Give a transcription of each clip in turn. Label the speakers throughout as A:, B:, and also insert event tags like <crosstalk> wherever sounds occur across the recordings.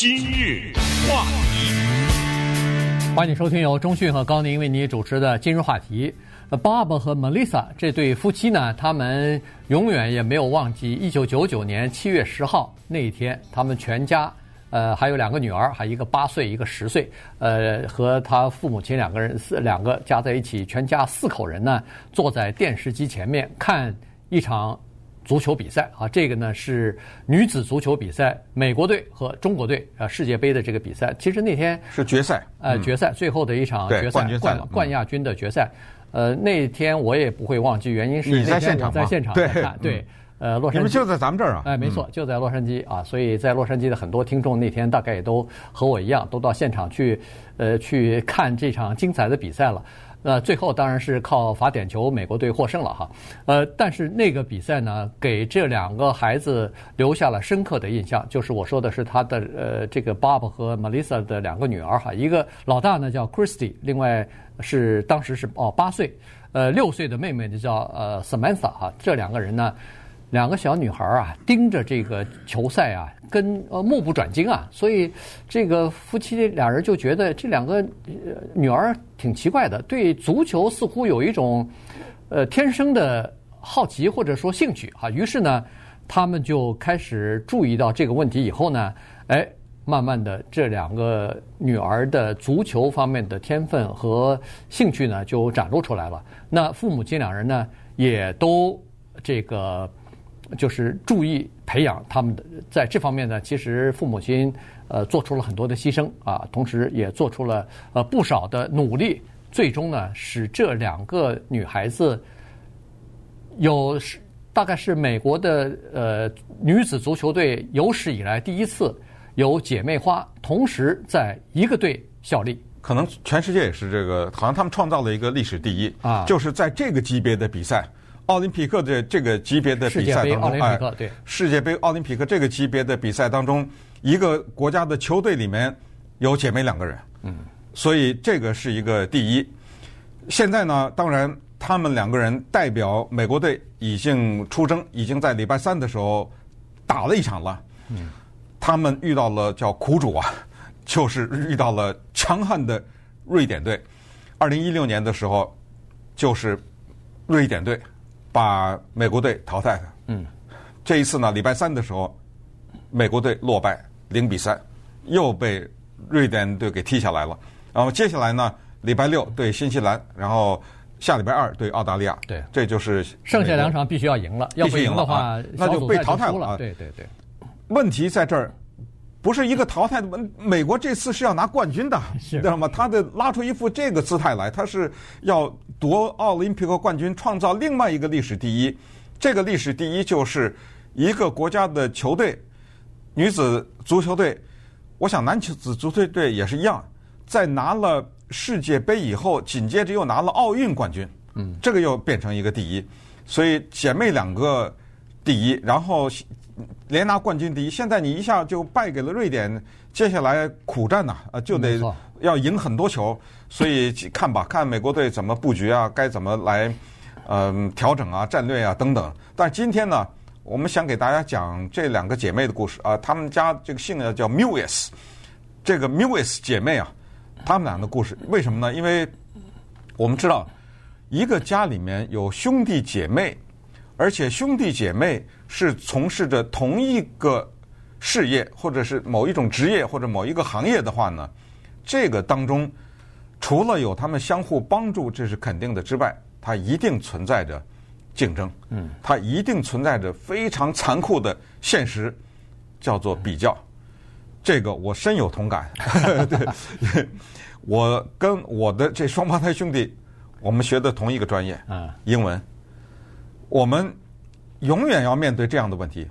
A: 今日话题，
B: 欢迎收听由中讯和高宁为你主持的今日话题。Bob 和 Melissa 这对夫妻呢，他们永远也没有忘记一九九九年七月十号那一天，他们全家，呃，还有两个女儿，还一个八岁，一个十岁，呃，和他父母亲两个人四两个加在一起，全家四口人呢，坐在电视机前面看一场。足球比赛啊，这个呢是女子足球比赛，美国队和中国队啊世界杯的这个比赛。其实那天
C: 是决赛，
B: 呃，决赛最后的一场决赛，
C: 冠
B: 冠冠亚军的决赛。呃，那天我也不会忘记，原因是
C: 你在现场
B: 在现场在看，对，呃，洛杉矶，
C: 你们就在咱们这儿啊？
B: 哎，没错，就在洛杉矶啊。所以在洛杉矶的很多听众那天大概也都和我一样，都到现场去，呃，去看这场精彩的比赛了。那最后当然是靠罚点球，美国队获胜了哈。呃，但是那个比赛呢，给这两个孩子留下了深刻的印象。就是我说的是他的呃，这个 Bob 和 Melissa 的两个女儿哈，一个老大呢叫 Christy，另外是当时是哦八岁，呃六岁的妹妹呢叫呃 Samantha 哈。这两个人呢。两个小女孩啊，盯着这个球赛啊，跟呃目不转睛啊，所以这个夫妻俩人就觉得这两个女儿挺奇怪的，对足球似乎有一种呃天生的好奇或者说兴趣啊。于是呢，他们就开始注意到这个问题以后呢，哎，慢慢的这两个女儿的足球方面的天分和兴趣呢就展露出来了。那父母亲两人呢也都这个。就是注意培养他们的，在这方面呢，其实父母亲呃做出了很多的牺牲啊，同时也做出了呃不少的努力，最终呢使这两个女孩子有是大概是美国的呃女子足球队有史以来第一次有姐妹花同时在一个队效力，
C: 可能全世界也是这个，好像他们创造了一个历史第一啊，就是在这个级别的比赛。奥林匹克的这个级别的比赛当中，
B: 哎，
C: 世界杯奥林匹克这个级别的比赛当中，一个国家的球队里面有姐妹两个人，嗯，所以这个是一个第一。现在呢，当然他们两个人代表美国队已经出征，已经在礼拜三的时候打了一场了，嗯，他们遇到了叫苦主啊，<laughs> 就是遇到了强悍的瑞典队。二零一六年的时候，就是瑞典队。把美国队淘汰了。嗯，这一次呢，礼拜三的时候，美国队落败零比三，又被瑞典队给踢下来了。然后接下来呢，礼拜六对新西兰，然后下礼拜二对澳大利亚。
B: 对，
C: 这就是
B: 剩下两场必须要赢了，要不赢的话，
C: 那就被淘汰了。
B: 对对对，
C: 问题在这儿，不是一个淘汰的问，美国这次是要拿冠军的，知道吗？他的拉出一副这个姿态来，他是要。夺奥林匹克冠军，创造另外一个历史第一。这个历史第一就是一个国家的球队，女子足球队，我想男子足球队也是一样，在拿了世界杯以后，紧接着又拿了奥运冠军。嗯，这个又变成一个第一。所以姐妹两个第一，然后连拿冠军第一。现在你一下就败给了瑞典，接下来苦战呐，啊，就得要赢很多球。所以看吧，看美国队怎么布局啊，该怎么来，嗯，调整啊，战略啊等等。但是今天呢，我们想给大家讲这两个姐妹的故事啊。她们家这个姓呢叫 Mewis，这个 Mewis 姐妹啊，她们俩的故事为什么呢？因为我们知道，一个家里面有兄弟姐妹，而且兄弟姐妹是从事着同一个事业，或者是某一种职业或者某一个行业的话呢，这个当中。除了有他们相互帮助，这是肯定的之外，它一定存在着竞争。嗯，它一定存在着非常残酷的现实，叫做比较。这个我深有同感。<laughs> 对，我跟我的这双胞胎兄弟，我们学的同一个专业，嗯，英文。我们永远要面对这样的问题：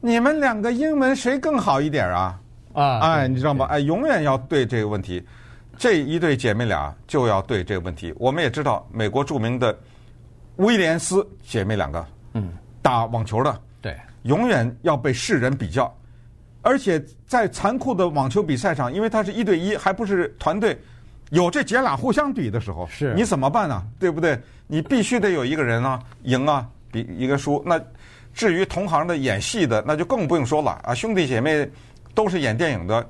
C: 你们两个英文谁更好一点啊？啊，哎，你知道吗？哎，永远要对这个问题。这一对姐妹俩就要对这个问题。我们也知道，美国著名的威廉斯姐妹两个，嗯，打网球的，
B: 对，
C: 永远要被世人比较。而且在残酷的网球比赛上，因为他是一对一，还不是团队，有这姐俩互相比的时候，
B: 是
C: 你怎么办呢？对不对？你必须得有一个人啊赢啊，比一个书。那至于同行的演戏的，那就更不用说了啊，兄弟姐妹。都是演电影的。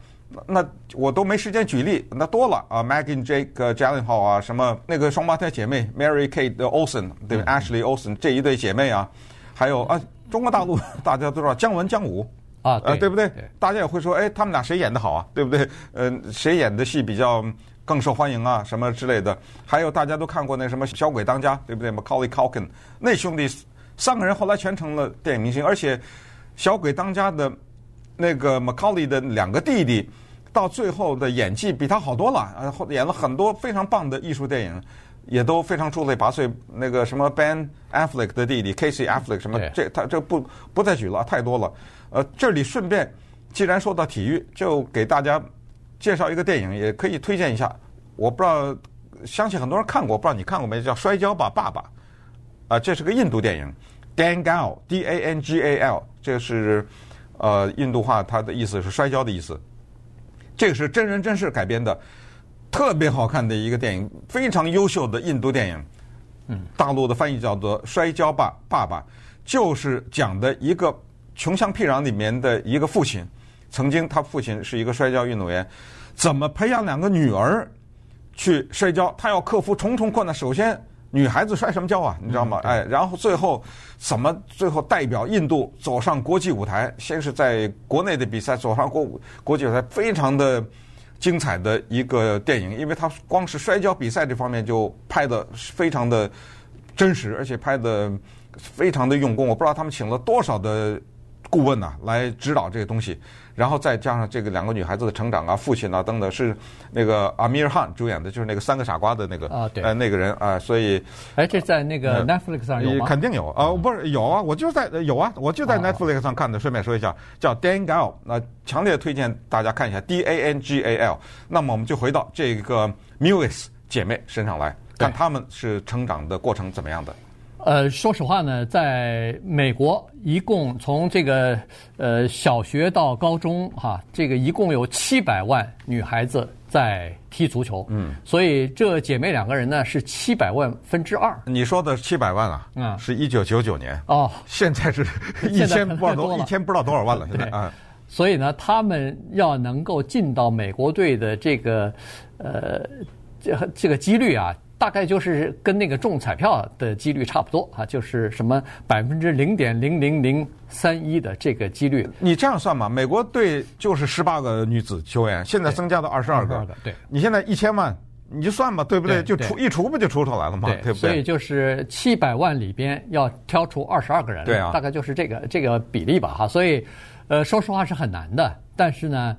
C: 那我都没时间举例，那多了啊，Maggie Jake Gyllenhaal 啊，什么那个双胞胎姐妹 Mary Kate Olsen 对吧？Ashley Olsen 这一对姐妹啊，还有啊，中国大陆 <laughs> 大家都知道姜文姜武
B: 啊，
C: 呃，对不对？
B: 对
C: 大家也会说，哎，他们俩谁演的好啊？对不对？嗯、呃，谁演的戏比较更受欢迎啊？什么之类的？还有大家都看过那什么《小鬼当家》，对不对？Macaulay Culkin 那兄弟三个人后来全成了电影明星，而且《小鬼当家》的。那个 Macaulay 的两个弟弟，到最后的演技比他好多了，啊，演了很多非常棒的艺术电影，也都非常出类拔萃。那个什么 Ben Affleck 的弟弟 Casey Affleck 什么，这他这不不再举了，太多了。呃，这里顺便，既然说到体育，就给大家介绍一个电影，也可以推荐一下。我不知道，相信很多人看过，不知道你看过没？叫《摔跤吧，爸爸》。啊，这是个印度电影，Dangal，D-A-N-G-A-L，这是。呃，印度话它的意思是摔跤的意思。这个是真人真事改编的，特别好看的一个电影，非常优秀的印度电影。嗯，大陆的翻译叫做《摔跤吧，爸爸》，就是讲的一个穷乡僻壤里面的一个父亲，曾经他父亲是一个摔跤运动员，怎么培养两个女儿去摔跤？他要克服重重困难，首先。女孩子摔什么跤啊？你知道吗？哎，然后最后怎么最后代表印度走上国际舞台？先是在国内的比赛走上国国际舞台，非常的精彩的一个电影。因为他光是摔跤比赛这方面就拍的非常的真实，而且拍的非常的用功。我不知道他们请了多少的顾问呐来指导这个东西。然后再加上这个两个女孩子的成长啊，父亲啊等等，是那个阿米尔汗主演的，就是那个三个傻瓜的那个
B: 啊，对，
C: 呃，那个人啊，所以，
B: 哎，这在那个 Netflix 上有吗？
C: 肯定有啊，不是有啊，我就在有啊，我就在 Netflix 上看的。顺便说一下，叫 Dangal，那强烈推荐大家看一下 D A N G A L。那么我们就回到这个 Mewes 姐妹身上来，看她们是成长的过程怎么样的。
B: 呃，说实话呢，在美国，一共从这个呃小学到高中哈，这个一共有七百万女孩子在踢足球。嗯，所以这姐妹两个人呢是七百万分之二。
C: 你说的七百万啊？嗯，是一九九九年。
B: 哦，
C: 现在是 <laughs> 一千不知道多，一千不知道多少万了。现在啊，
B: 所以呢，他们要能够进到美国队的这个呃这这个几率啊。大概就是跟那个中彩票的几率差不多啊，就是什么百分之零点零零零三一的这个几率。
C: 你这样算嘛？美国队就是十八个女子球员，现在增加到二十二个。
B: 对，
C: 你现在一千万，你就算吧，对不对？就除一除不就除出来了嘛？对不对？
B: 所以就是七百万里边要挑出二十二个人，
C: 对啊，
B: 大概就是这个这个比例吧哈。所以，呃，说实话是很难的，但是呢。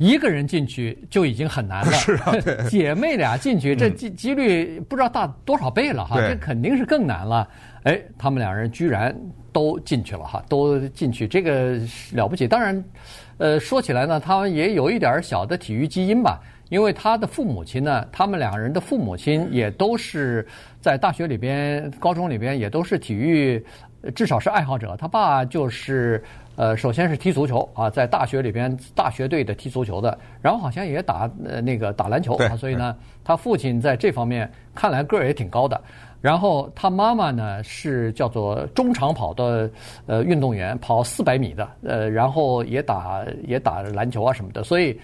B: 一个人进去就已经很难了，<laughs>
C: 是啊，<laughs>
B: 姐妹俩进去，这几几率不知道大多少倍了哈，这肯定是更难了。哎，他们两人居然都进去了哈，都进去，这个了不起。当然，呃，说起来呢，他们也有一点小的体育基因吧，因为他的父母亲呢，他们两人的父母亲也都是在大学里边、高中里边也都是体育，至少是爱好者。他爸就是。呃，首先是踢足球啊，在大学里边，大学队的踢足球的，然后好像也打呃那个打篮球啊，所以呢，他父亲在这方面看来个儿也挺高的。然后他妈妈呢是叫做中长跑的呃运动员，跑四百米的，呃，然后也打也打篮球啊什么的，所以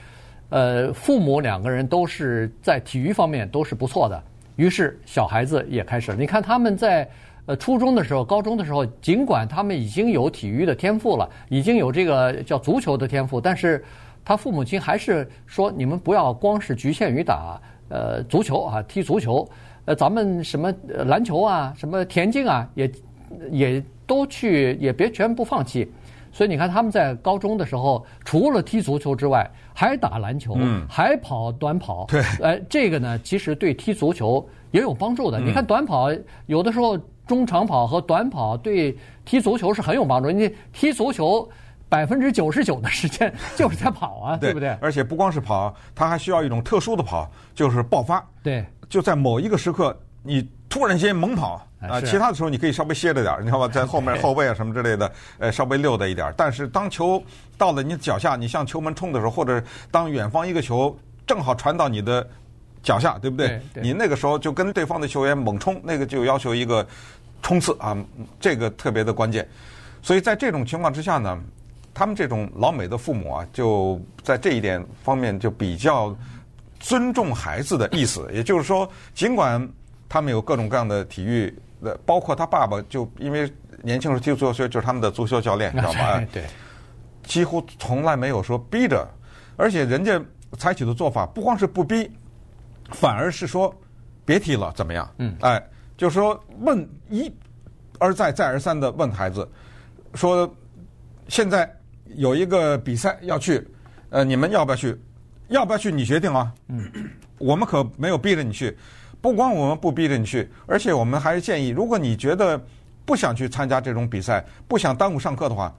B: 呃父母两个人都是在体育方面都是不错的。于是小孩子也开始了，你看他们在。呃，初中的时候、高中的时候，尽管他们已经有体育的天赋了，已经有这个叫足球的天赋，但是他父母亲还是说：你们不要光是局限于打呃足球啊，踢足球，呃，咱们什么篮球啊、什么田径啊，也也都去，也别全部放弃。所以你看，他们在高中的时候，除了踢足球之外，还打篮球，嗯、还跑短跑。
C: 对，
B: 呃，这个呢，其实对踢足球也有帮助的。嗯、你看短跑，有的时候。中长跑和短跑对踢足球是很有帮助。你踢足球百分之九十九的时间 <laughs> 就是在跑啊，对，对不对？
C: 而且不光是跑，它还需要一种特殊的跑，就是爆发。
B: 对，
C: 就在某一个时刻，你突然间猛跑啊，其他的时候你可以稍微歇着点儿，你知道吧，<laughs> 在后面后卫啊什么之类的，呃，稍微溜达一点儿。但是当球到了你脚下，你向球门冲的时候，或者当远方一个球正好传到你的脚下，对不
B: 对？
C: 你那个时候就跟对方的球员猛冲，那个就要求一个。冲刺啊，这个特别的关键，所以在这种情况之下呢，他们这种老美的父母啊，就在这一点方面就比较尊重孩子的意思。也就是说，尽管他们有各种各样的体育的，包括他爸爸就因为年轻时候踢足球，就是他们的足球教练，你知道吗？<laughs>
B: 对，
C: 几乎从来没有说逼着，而且人家采取的做法不光是不逼，反而是说别提了，怎么样？嗯，哎，就是说问一而再再而三的问孩子说。现在有一个比赛要去，呃，你们要不要去？要不要去？你决定啊。嗯，<clears throat> 我们可没有逼着你去。不光我们不逼着你去，而且我们还是建议，如果你觉得不想去参加这种比赛，不想耽误上课的话，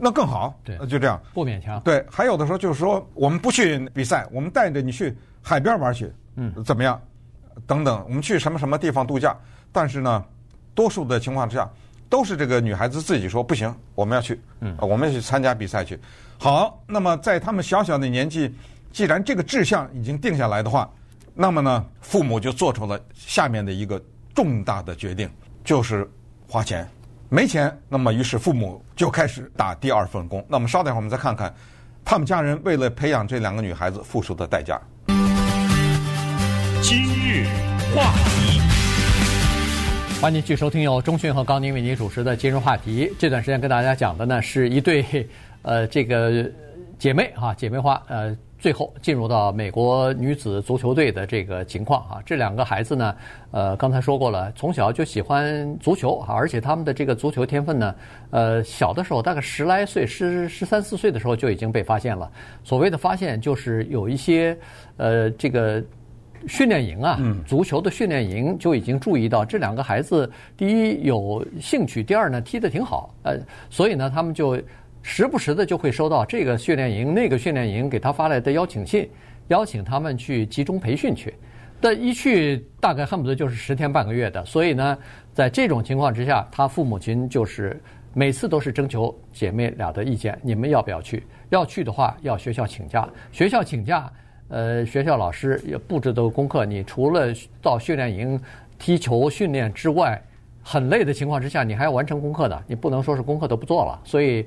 C: 那更好。
B: 对，
C: 就这样，
B: 不勉强。
C: 对，还有的时候就是说，我们不去比赛，我们带着你去海边玩去。嗯，怎么样？等等，我们去什么什么地方度假？但是呢，多数的情况之下。都是这个女孩子自己说不行，我们要去，嗯，我们要去参加比赛去。好，那么在他们小小的年纪，既然这个志向已经定下来的话，那么呢，父母就做出了下面的一个重大的决定，就是花钱。没钱，那么于是父母就开始打第二份工。那么稍等一会儿，我们再看看他们家人为了培养这两个女孩子付出的代价。
A: 今日话题。
B: 欢迎继续收听由钟讯和高宁为您主持的今日话题。这段时间跟大家讲的呢，是一对 <laughs> 呃这个姐妹哈姐妹花呃最后进入到美国女子足球队的这个情况哈。这两个孩子呢，呃刚才说过了，从小就喜欢足球，而且他们的这个足球天分呢，呃小的时候大概十来岁十十三四岁的时候就已经被发现了。所谓的发现就是有一些呃这个。训练营啊，足球的训练营就已经注意到这两个孩子，第一有兴趣，第二呢踢得挺好，呃，所以呢他们就时不时的就会收到这个训练营、那个训练营给他发来的邀请信，邀请他们去集中培训去。但一去大概恨不得就是十天半个月的，所以呢，在这种情况之下，他父母亲就是每次都是征求姐妹俩的意见，你们要不要去？要去的话，要学校请假，学校请假。呃，学校老师也布置的功课，你除了到训练营踢球训练之外，很累的情况之下，你还要完成功课的，你不能说是功课都不做了，所以。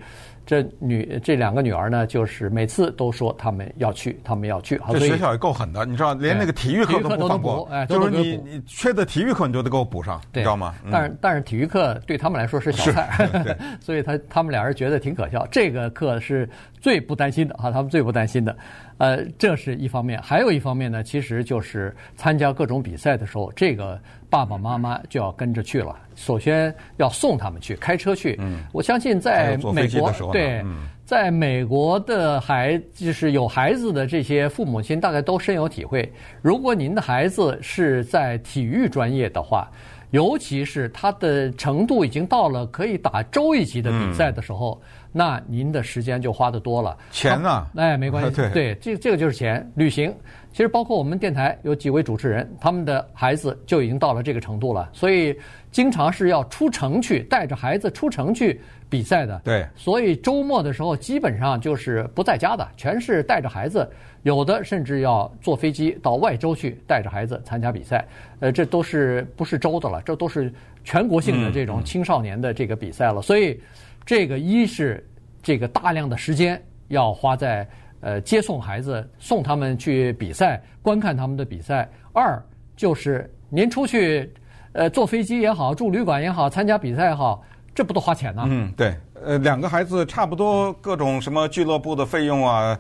B: 这女这两个女儿呢，就是每次都说他们要去，他们要去。
C: 这学校也够狠的，你知道，连那个体育课都不放过。哎，就是你你缺的体育课，你就得给我补上，你知道吗？
B: 但是但是体育课对他们来说是小菜，<laughs> 所以他他们俩人觉得挺可笑。这个课是最不担心的啊，他们最不担心的。呃，这是一方面，还有一方面呢，其实就是参加各种比赛的时候，这个。爸爸妈妈就要跟着去了，首先要送他们去，开车去。嗯，我相信在美国，对，在美国的孩就是有孩子的这些父母亲，大概都深有体会。如果您的孩子是在体育专业的话，尤其是他的程度已经到了可以打州一级的比赛的时候，那您的时间就花得多了。
C: 钱呢？
B: 哎，没关系，<laughs> 对，这这个就是钱，旅行。其实包括我们电台有几位主持人，他们的孩子就已经到了这个程度了，所以经常是要出城去带着孩子出城去比赛的。
C: 对，
B: 所以周末的时候基本上就是不在家的，全是带着孩子，有的甚至要坐飞机到外州去带着孩子参加比赛。呃，这都是不是州的了，这都是全国性的这种青少年的这个比赛了。所以这个一是这个大量的时间要花在。呃，接送孩子，送他们去比赛，观看他们的比赛。二就是您出去，呃，坐飞机也好，住旅馆也好，参加比赛也好，这不都花钱呢？
C: 嗯，对。呃，两个孩子差不多各种什么俱乐部的费用啊，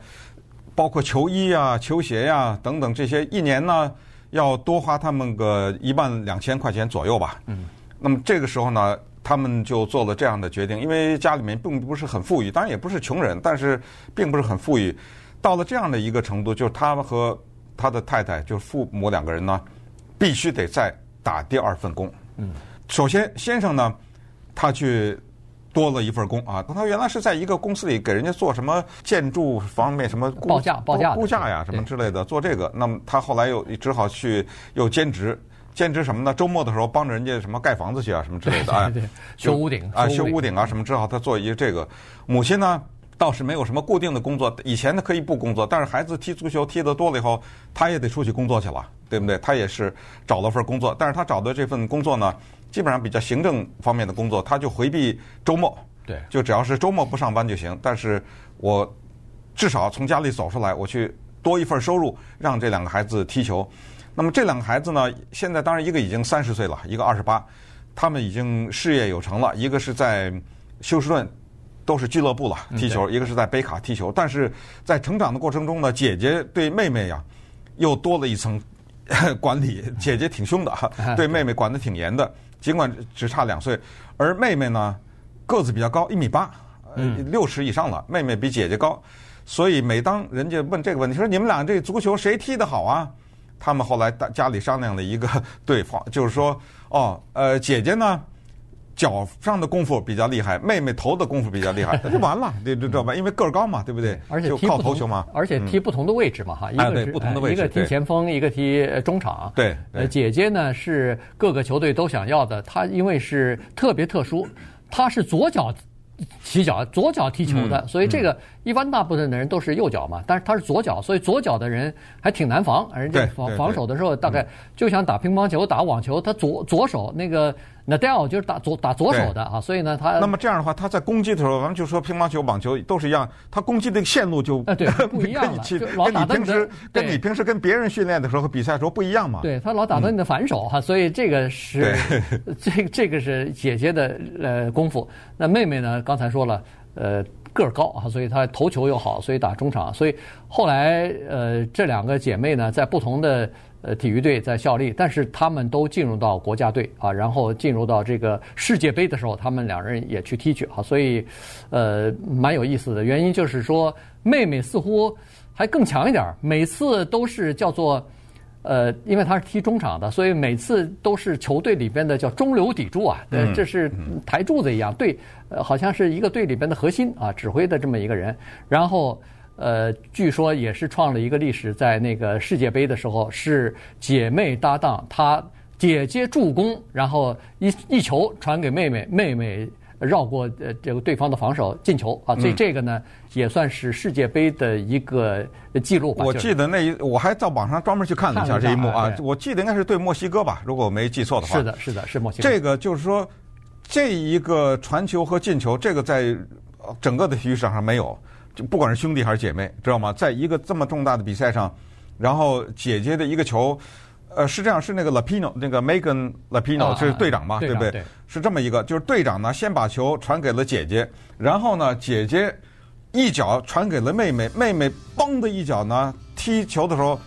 C: 包括球衣啊、球鞋呀、啊、等等这些，一年呢要多花他们个一万两千块钱左右吧。嗯。那么这个时候呢？他们就做了这样的决定，因为家里面并不是很富裕，当然也不是穷人，但是并不是很富裕。到了这样的一个程度，就是他和他的太太，就是父母两个人呢，必须得再打第二份工。嗯，首先先生呢，他去多了一份工啊，他原来是在一个公司里给人家做什么建筑方面什么
B: 报价报价
C: 估价呀什么之类的做这个，那么他后来又只好去又兼职。兼职什么呢？周末的时候帮着人家什么盖房子去啊，什么之类的啊，
B: 修屋顶
C: 啊，修屋顶啊，什么之后他做一个这个。母亲呢倒是没有什么固定的工作，以前呢可以不工作，但是孩子踢足球踢得多了以后，他也得出去工作去了，对不对？他也是找了份工作，但是他找的这份工作呢，基本上比较行政方面的工作，他就回避周末。
B: 对，
C: 就只要是周末不上班就行。但是我至少从家里走出来，我去多一份收入，让这两个孩子踢球。那么这两个孩子呢，现在当然一个已经三十岁了，一个二十八，他们已经事业有成了。一个是在休斯顿，都是俱乐部了踢球；一个是在北卡踢球。但是在成长的过程中呢，姐姐对妹妹呀，又多了一层 <laughs> 管理。姐姐挺凶的 <laughs> 哈，对妹妹管得挺严的。尽管只差两岁，而妹妹呢个子比较高，一米八，六尺以上了。妹妹比姐姐高，所以每当人家问这个问题，说你们俩这足球谁踢得好啊？他们后来大家里商量了一个 <laughs> 对方，就是说，哦，呃，姐姐呢脚上的功夫比较厉害，妹妹头的功夫比较厉害，<laughs> 那就完了，对知道吧？因为个儿高嘛，对不对？
B: 而且
C: 就靠头球嘛，
B: 而且踢不同的位置嘛，哈、嗯，一个是、
C: 不同的位置，
B: 一个踢前锋，一个踢中场。
C: 对，
B: 呃，姐姐呢是各个球队都想要的，她因为是特别特殊，她是左脚。起脚，左脚踢球的，所以这个一般大部分的人都是右脚嘛，但是他是左脚，所以左脚的人还挺难防，人家防防守的时候大概就像打乒乓球、打网球，他左左手那个 Nadal 就是打左打左手的啊，所以呢他
C: 那么这样的话，他在攻击的时候，咱们就说乒乓球、网球都是一样，他攻击的线路就
B: 呃对不一样了，
C: 跟你平时跟你平时跟别人训练的时候和比赛的时候不一样嘛，
B: 对他老打到你的反手哈，所以这个是 <laughs> 这这个是姐姐的呃功夫，那妹妹呢刚才说了。呃，个儿高啊，所以她头球又好，所以打中场。所以后来呃，这两个姐妹呢，在不同的呃体育队在效力，但是她们都进入到国家队啊，然后进入到这个世界杯的时候，她们两人也去踢去啊。所以呃，蛮有意思的。原因就是说，妹妹似乎还更强一点，每次都是叫做。呃，因为他是踢中场的，所以每次都是球队里边的叫中流砥柱啊，呃，这是台柱子一样，对，呃，好像是一个队里边的核心啊，指挥的这么一个人。然后，呃，据说也是创了一个历史，在那个世界杯的时候是姐妹搭档，她姐姐助攻，然后一一球传给妹妹，妹妹。绕过呃这个对方的防守进球啊，所以这个呢也算是世界杯的一个记录吧。
C: 我记得那一我还在网上专门去看了一下这一幕啊，我记得应该是对墨西哥吧，如果我没记错的话。
B: 是的，是的，是墨西哥。
C: 这个就是说，这一个传球和进球，这个在整个的体育场上没有，就不管是兄弟还是姐妹，知道吗？在一个这么重大的比赛上，然后姐姐的一个球。呃，是这样，是那个 Lapino，那个 Megan Lapino 是队长嘛，
B: 啊、
C: 对不对？
B: 对
C: 是这么一个，就是队长呢，先把球传给了姐姐，然后呢，姐姐一脚传给了妹妹，妹妹嘣的一脚呢，踢球的时候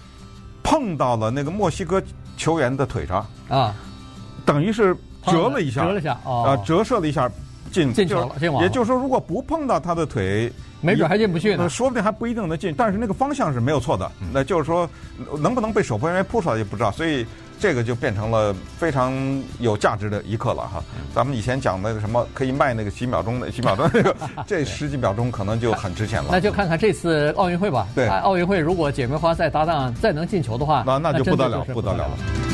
C: 碰到了那个墨西哥球员的腿上啊，等于是折了一下，
B: 折了一下，哦、
C: 啊，折射了一下进
B: 进球了，进
C: 也就是说，如果不碰到他的腿。
B: 没准还进不去呢，
C: 说不定还不一定能进，但是那个方向是没有错的。那就是说，能不能被守门员扑出来就不知道，所以这个就变成了非常有价值的一刻了哈。咱们以前讲那个什么可以卖那个几秒钟的几秒钟那个，<laughs> 这十几秒钟可能就很值钱了。
B: 那就看看这次奥运会吧。
C: 对，
B: 奥运会如果姐妹花再搭档再能进球的话，
C: 那那就不得了，不得了了。